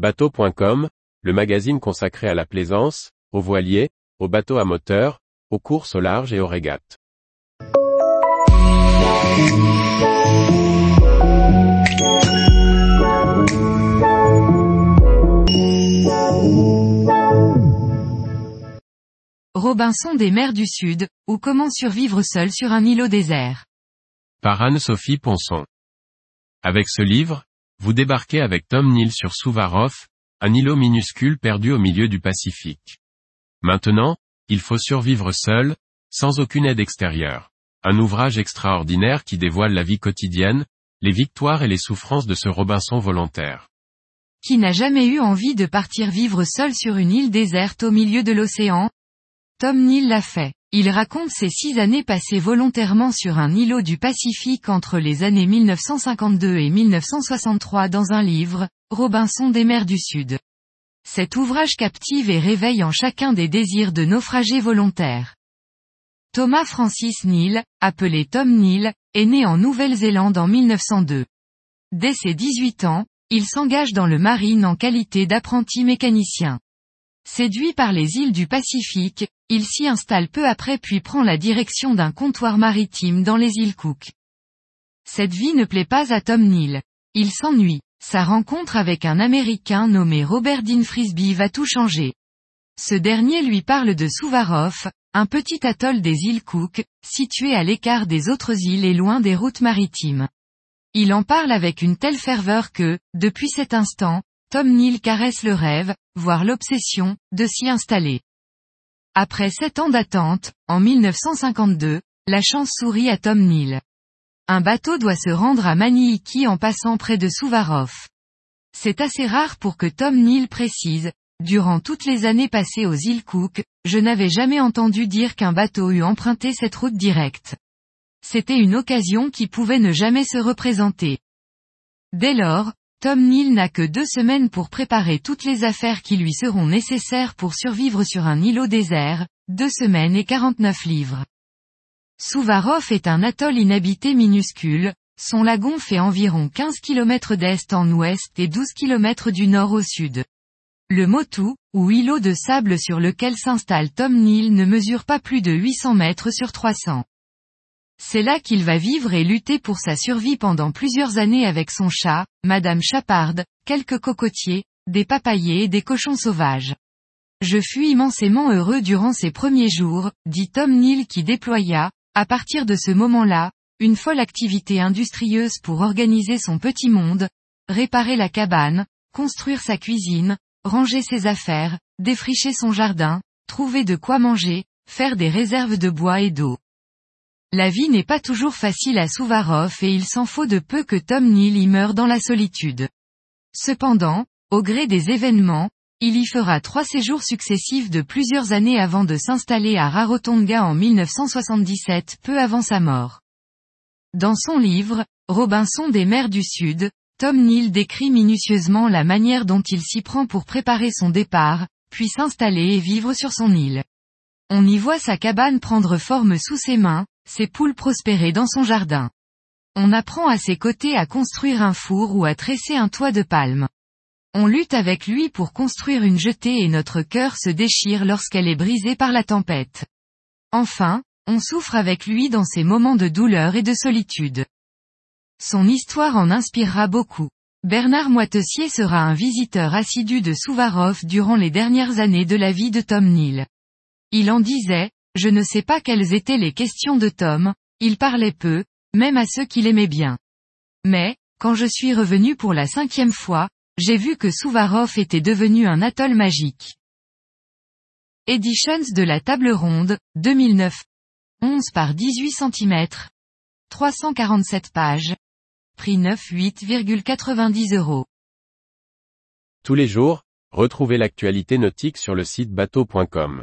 Bateau.com, le magazine consacré à la plaisance, aux voiliers, aux bateaux à moteur, aux courses au large et aux régates. Robinson des mers du Sud, ou comment survivre seul sur un îlot désert? Par Anne-Sophie Ponson. Avec ce livre, vous débarquez avec Tom Neal sur Suvarov, un îlot minuscule perdu au milieu du Pacifique. Maintenant, il faut survivre seul, sans aucune aide extérieure. Un ouvrage extraordinaire qui dévoile la vie quotidienne, les victoires et les souffrances de ce Robinson volontaire. Qui n'a jamais eu envie de partir vivre seul sur une île déserte au milieu de l'océan? Tom Neal l'a fait. Il raconte ses six années passées volontairement sur un îlot du Pacifique entre les années 1952 et 1963 dans un livre, Robinson des mers du Sud. Cet ouvrage captive et réveille en chacun des désirs de naufragés volontaires. Thomas Francis Neal, appelé Tom Neal, est né en Nouvelle-Zélande en 1902. Dès ses 18 ans, il s'engage dans le marine en qualité d'apprenti mécanicien. Séduit par les îles du Pacifique, il s'y installe peu après puis prend la direction d'un comptoir maritime dans les îles Cook. Cette vie ne plaît pas à Tom Neal. Il s'ennuie. Sa rencontre avec un Américain nommé Robert Dean Frisbee va tout changer. Ce dernier lui parle de Suvarov, un petit atoll des îles Cook, situé à l'écart des autres îles et loin des routes maritimes. Il en parle avec une telle ferveur que, depuis cet instant, Tom Neal caresse le rêve, voire l'obsession, de s'y installer. Après sept ans d'attente, en 1952, la chance sourit à Tom Neal. Un bateau doit se rendre à Maniiki en passant près de Suvarov. C'est assez rare pour que Tom Neal précise, durant toutes les années passées aux îles Cook, je n'avais jamais entendu dire qu'un bateau eût emprunté cette route directe. C'était une occasion qui pouvait ne jamais se représenter. Dès lors, Tom Neal n'a que deux semaines pour préparer toutes les affaires qui lui seront nécessaires pour survivre sur un îlot désert, deux semaines et 49 livres. Suvarov est un atoll inhabité minuscule, son lagon fait environ 15 km d'est en ouest et 12 km du nord au sud. Le Motu, ou îlot de sable sur lequel s'installe Tom Neal ne mesure pas plus de 800 mètres sur 300. C'est là qu'il va vivre et lutter pour sa survie pendant plusieurs années avec son chat, Madame Chaparde, quelques cocotiers, des papayers et des cochons sauvages. Je fus immensément heureux durant ces premiers jours, dit Tom Neal qui déploya, à partir de ce moment-là, une folle activité industrieuse pour organiser son petit monde, réparer la cabane, construire sa cuisine, ranger ses affaires, défricher son jardin, trouver de quoi manger, faire des réserves de bois et d'eau. La vie n'est pas toujours facile à Souvarov et il s'en faut de peu que Tom Neal y meure dans la solitude. Cependant, au gré des événements, il y fera trois séjours successifs de plusieurs années avant de s'installer à Rarotonga en 1977 peu avant sa mort. Dans son livre, Robinson des mers du Sud, Tom Neal décrit minutieusement la manière dont il s'y prend pour préparer son départ, puis s'installer et vivre sur son île. On y voit sa cabane prendre forme sous ses mains, ses poules prospérer dans son jardin. On apprend à ses côtés à construire un four ou à tresser un toit de palme. On lutte avec lui pour construire une jetée et notre cœur se déchire lorsqu'elle est brisée par la tempête. Enfin, on souffre avec lui dans ses moments de douleur et de solitude. Son histoire en inspirera beaucoup. Bernard Moitessier sera un visiteur assidu de Souvarov durant les dernières années de la vie de Tom Neal. Il en disait, je ne sais pas quelles étaient les questions de Tom, il parlait peu, même à ceux qu'il aimait bien. Mais, quand je suis revenu pour la cinquième fois, j'ai vu que Souvarov était devenu un atoll magique. Editions de la table ronde, 2009. 11 par 18 cm. 347 pages. Prix 9,8,90 euros. Tous les jours, retrouvez l'actualité nautique sur le site bateau.com.